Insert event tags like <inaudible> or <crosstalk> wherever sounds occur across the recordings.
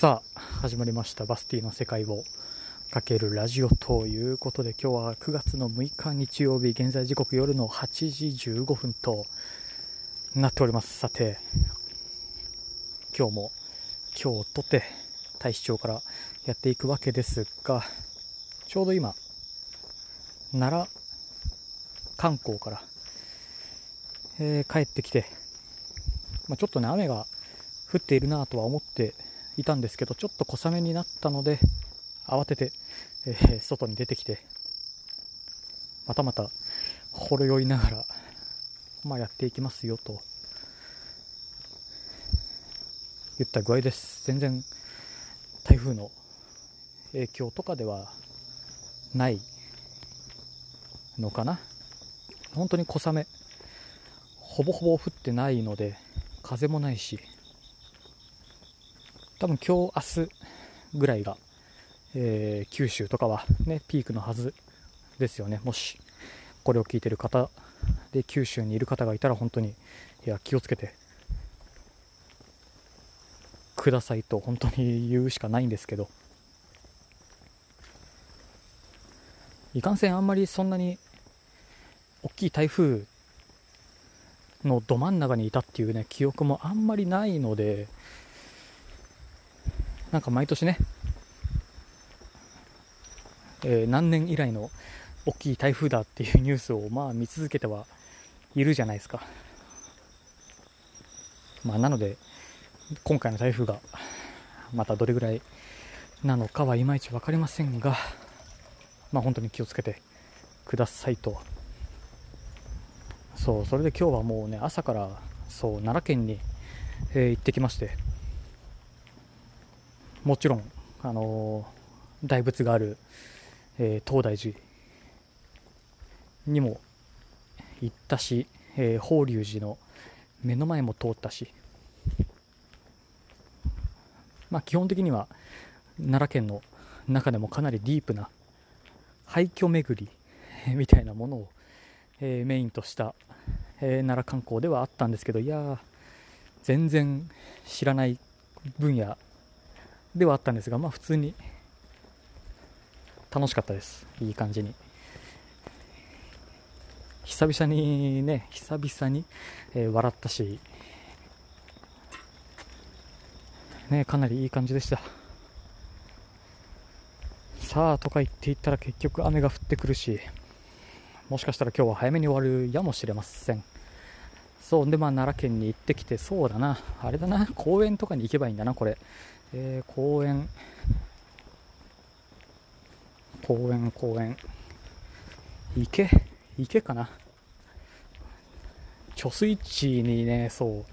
さあ始まりました。バスティの世界をかけるラジオということで今日は9月の6日日曜日現在時刻夜の8時15分となっております。さて今日も今日とて大使町からやっていくわけですがちょうど今奈良観光から、えー帰ってきて、まあ、ちょっとね雨が降っているなとは思っていたんですけどちょっと小雨になったので慌てて、えー外に出てきてまたまたほろ酔いながら、まあ、やっていきますよと言った具合です。全然台風の影響とかではないのかな。本当に小雨ほぼほぼ降ってないので風もないし多分今日明日ぐらいが、えー九州とかはねピークのはずですよね。もしこれを聞いてる方で九州にいる方がいたら本当にいや気をつけてくださいと本当に言うしかないんですけど。いかんせんあんまりそんなに大きい台風のど真ん中にいたっていうね記憶もあんまりないのでなんか毎年ね、えー何年以来の大きい台風だっていうニュースをまあ見続けてはいるじゃないですか。まあなので今回の台風がまたどれぐらいなのかはいまいち分かりませんが、まあ本当に気をつけてくださいと。そう、それで今日はもうね朝からそう奈良県に、えー行ってきまして。もちろん、あの大仏がある、えー東大寺にも行ったし、えー法隆寺の目の前も通ったし、まあ、基本的には奈良県の中でもかなりディープな廃墟巡りみたいなものを、えーメインとした、えー奈良観光ではあったんですけどいや全然知らない分野ではあったんですが、まあ、普通に楽しかったです、いい感じに。久々にね、久々に、えー笑ったし、ね、かなりいい感じでした。さあとか言っていったら結局雨が降ってくるし、もしかしたら今日は早めに終わるやもしれません。そう、で、まあ奈良県に行ってきて、そうだな、あれだな、公園とかに行けばいいんだな、これ。えー公園。公園公園。池？池かな？貯水池にねそう。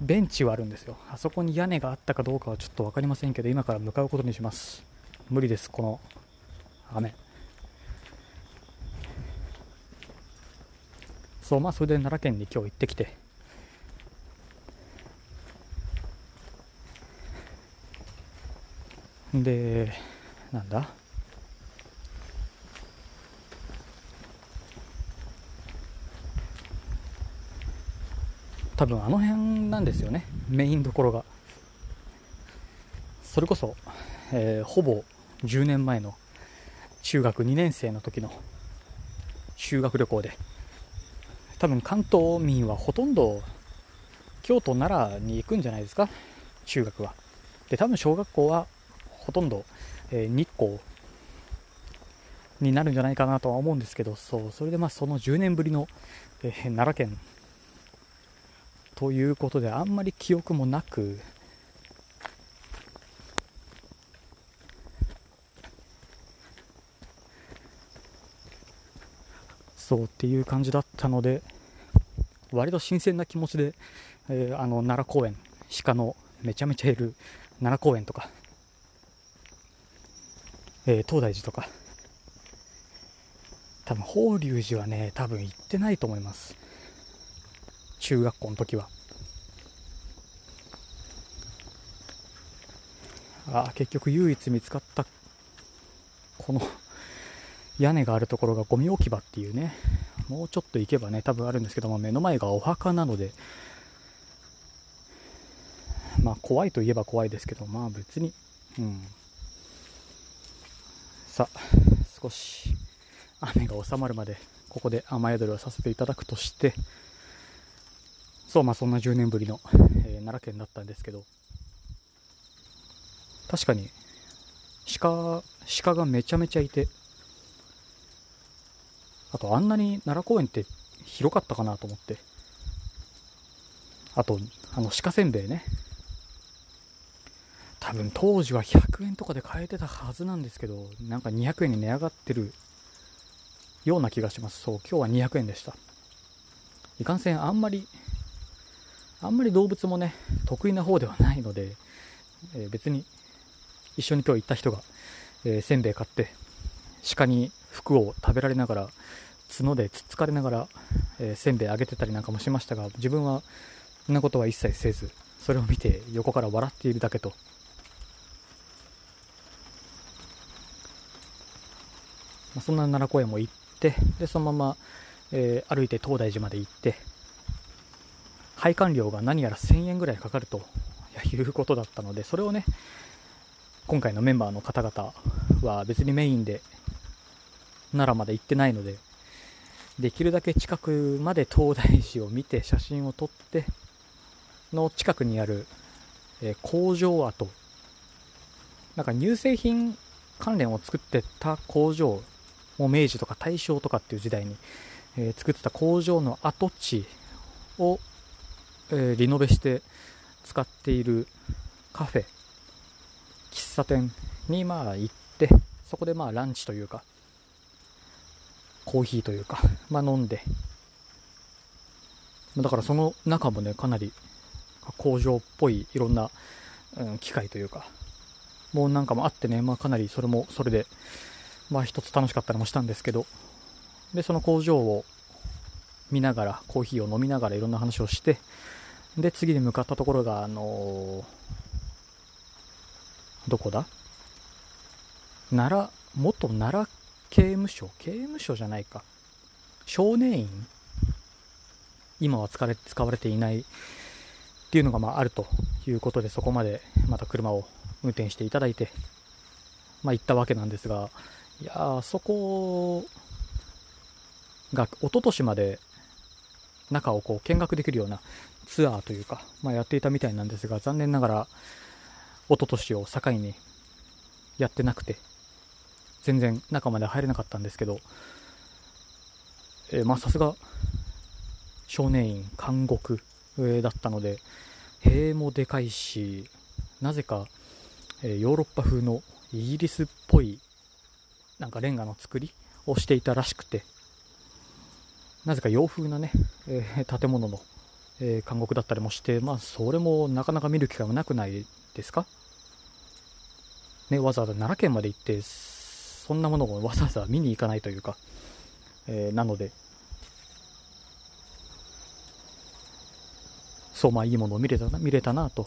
ベンチはあるんですよ。あそこに屋根があったかどうかはちょっと分かりませんけど今から向かうことにします。無理ですこの。雨。そうまあそれで奈良県に今日行ってきて。でなんだ？多分あの辺なんですよねメインどころが。それこそ、えーほぼ10年前の中学2年生の時の修学旅行で。多分関東民はほとんど京都奈良に行くんじゃないですか中学は。で多分小学校はほとんど、えー日光になるんじゃないかなとは思うんですけどそうそれでまあその10年ぶりの、えー奈良県ということであんまり記憶もなくそうっていう感じだったので割と新鮮な気持ちで、えーあの奈良公園鹿のめちゃめちゃいる奈良公園とか、えー東大寺とか。<laughs> 多分法隆寺はね多分行ってないと思います。中学校の時は。あー結局唯一見つかったこの <laughs> 屋根があるところがゴミ置き場っていうね。もうちょっと行けばね多分あるんですけども目の前がお墓なので。まあ怖いといえば怖いですけど、まあ別に、うん。さあ、少し雨が収まるまで、ここで雨宿りをさせていただくとして、そう、まあそんな10年ぶりの、えー、奈良県だったんですけど、確かに鹿、鹿がめちゃめちゃいて、あとあんなに奈良公園って広かったかなと思って。あと、あの鹿せんべいね。多分当時は100円とかで買えてたはずなんですけど、なんか200円に値上がってるような気がします。そう、今日は200円でした。いかんせんあんまり、あんまり動物もね、得意な方ではないので、えー、別に一緒に今日行った人が、えー、せんべい買って、鹿に服を食べられながら、角でつっつかれながら、えー、せんべいあげてたりなんかもしましたが、自分はそんなことは一切せず、それを見て横から笑っているだけと。まあ、そんな奈良公園も行って、で、そのまま、えー、歩いて東大寺まで行って、配管料が何やら1000円ぐらいかかるということだったので、それをね、今回のメンバーの方々は別にメインで奈良まで行ってないので、できるだけ近くまで東大寺を見て写真を撮っての近くにある、えー、工場跡なんか乳製品関連を作ってた工場もう明治とか大正とかっていう時代に、えー、作ってた工場の跡地を、えー、リノベして使っているカフェ喫茶店にまあ行ってそこでまあランチというかコーヒーというか、<laughs> まあ、飲んで。だからその中もねかなり工場っぽいいろんな、うん、機械というかもうなんかもあってね、まあ、かなりそれもそれでまあ一つ楽しかったりもしたんですけどでその工場を見ながらコーヒーを飲みながらいろんな話をしてで次に向かったところがあのー、どこだ？奈良元奈良刑務所？刑務所じゃないか。少年院？今は使われ使われていないっていうのがまああるということでそこまでまた車を運転していただいて、まあ、行ったわけなんですがいやーそこが一昨年まで中をこう見学できるようなツアーというか、まあ、やっていたみたいなんですが残念ながら一昨年を境にやってなくて全然中まで入れなかったんですけど、えー、まあさすが少年院監獄、だったので塀もでかいしなぜか、えー、ヨーロッパ風のイギリスっぽいなんかレンガの作りをしていたらしくてなぜか洋風なね、えー、建物の、えー、監獄だったりもして、まあ、それもなかなか見る機会はなくないですか？ね、わざわざ奈良県まで行ってそんなものをわざわざ見に行かないというか、えー、なので、そう、まあいいものを見れたな、見れたなと。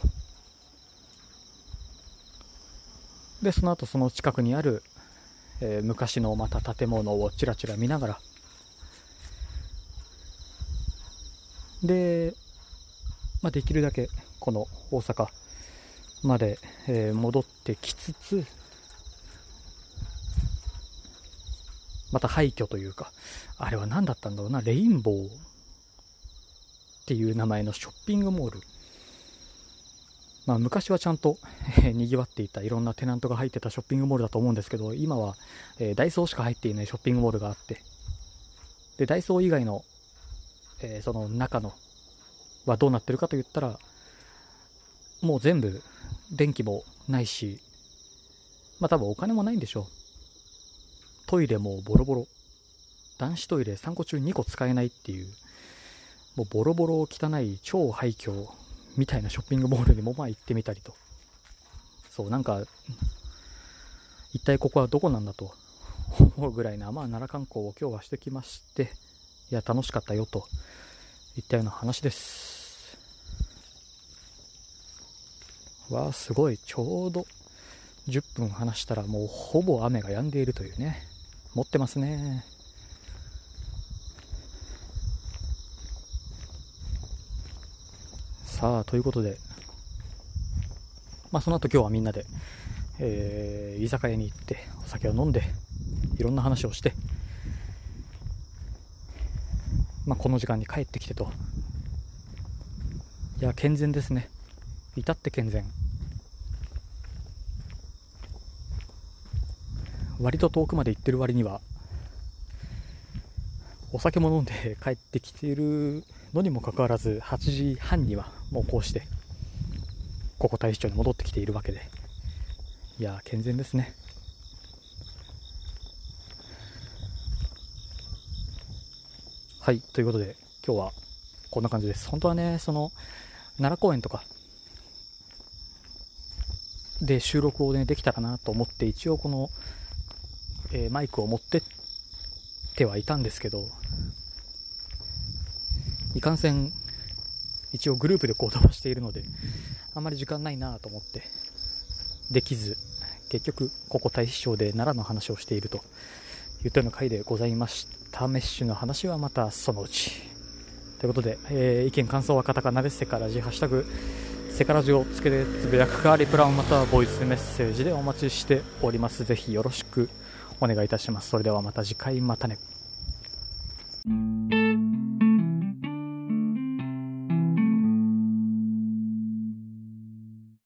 で、その後その近くにある、えー、昔のまた建物をちらちら見ながら、で、まあ、できるだけこの大阪まで、えー、戻ってきつつ、また廃墟というか、あれは何だったんだろうな、レインボーっていう名前のショッピングモール。まあ、昔はちゃんと、えー、賑わっていたいろんなテナントが入ってたショッピングモールだと思うんですけど、今は、えー、ダイソーしか入っていないショッピングモールがあって、で、ダイソー以外の、えー、その中のはどうなってるかと言ったら、もう全部電気もないし、まあ多分お金もないんでしょう。トイレもボロボロ。男子トイレ3個中2個使えないっていう、もうボロボロ汚い超廃墟みたいなショッピングモールにもまあ行ってみたりと。そう、なんか、一体ここはどこなんだと <laughs> 思うぐらいな、まあ奈良観光を今日はしてきまして、いや、楽しかったよといったような話です。わあ、すごい。ちょうど10分話したらもうほぼ雨が止んでいるというね。持ってますねさあということで。まあ、その後今日はみんなで、えー、居酒屋に行ってお酒を飲んでいろんな話をして、まあ、この時間に帰ってきてと。いや健全ですね。至って健全。割と遠くまで行ってる割にはお酒も飲んで帰ってきているのにもかかわらず8時半にはもうこうしてここ大使町に戻ってきているわけで。いや健全ですね。はいということで今日はこんな感じです。本当はねその奈良公園とかで収録をねできたらなと思って一応このえー、マイクを持ってってはいたんですけど、いかんせん、一応グループで行動はしているので、あまり時間ないなと思って、できず、結局、ここ大使町で奈良の話をしているというような回でございました。メッシュの話はまたそのうち。ということで、えー、意見、感想はカタカナでセカラジ、ハッシュタグ、セカラジをつけてつぶやくか、リプランまたはボイスメッセージでお待ちしております。ぜひよろしくお願いいたします。それではまた次回またね。